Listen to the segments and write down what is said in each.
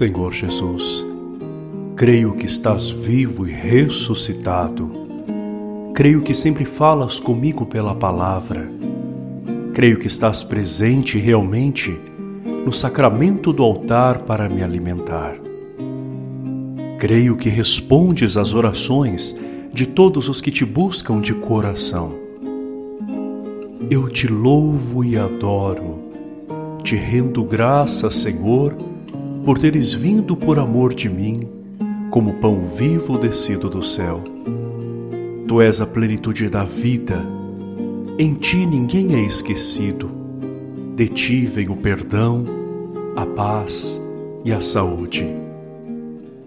Senhor Jesus, creio que estás vivo e ressuscitado. Creio que sempre falas comigo pela palavra. Creio que estás presente realmente no sacramento do altar para me alimentar. Creio que respondes às orações de todos os que te buscam de coração. Eu te louvo e adoro, te rendo graças, Senhor, por teres vindo por amor de mim, como pão vivo descido do céu. Tu és a plenitude da vida, em ti ninguém é esquecido. De ti vem o perdão, a paz e a saúde.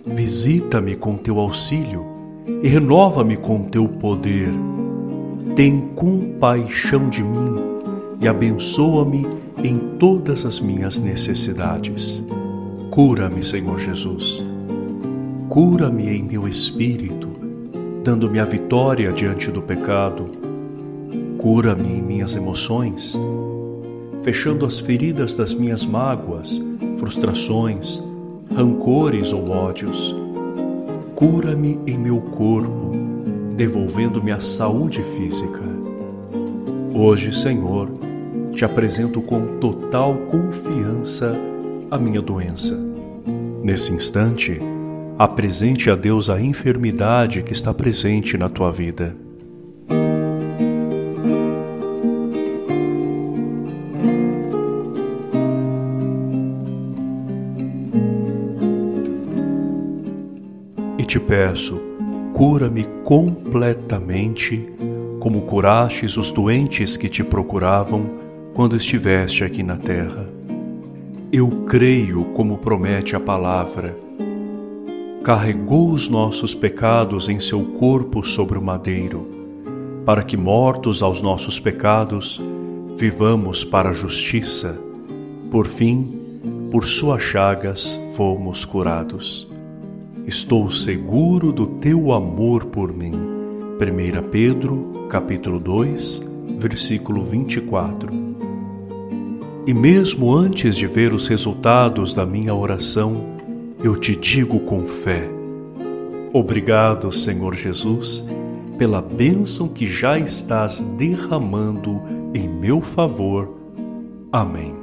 Visita-me com teu auxílio e renova-me com teu poder. Tem compaixão de mim e abençoa-me em todas as minhas necessidades. Cura-me, Senhor Jesus. Cura-me em meu espírito, dando-me a vitória diante do pecado. Cura-me em minhas emoções, fechando as feridas das minhas mágoas, frustrações, rancores ou ódios. Cura-me em meu corpo, devolvendo-me a saúde física. Hoje, Senhor, te apresento com total confiança a minha doença. Nesse instante, apresente a Deus a enfermidade que está presente na tua vida. E te peço, cura-me completamente, como curastes os doentes que te procuravam quando estiveste aqui na terra. Eu creio como promete a palavra. Carregou os nossos pecados em seu corpo sobre o madeiro, para que, mortos aos nossos pecados, vivamos para a justiça. Por fim, por suas chagas fomos curados. Estou seguro do teu amor por mim. 1 Pedro, capítulo 2, versículo 24. E mesmo antes de ver os resultados da minha oração, eu te digo com fé: Obrigado, Senhor Jesus, pela bênção que já estás derramando em meu favor. Amém.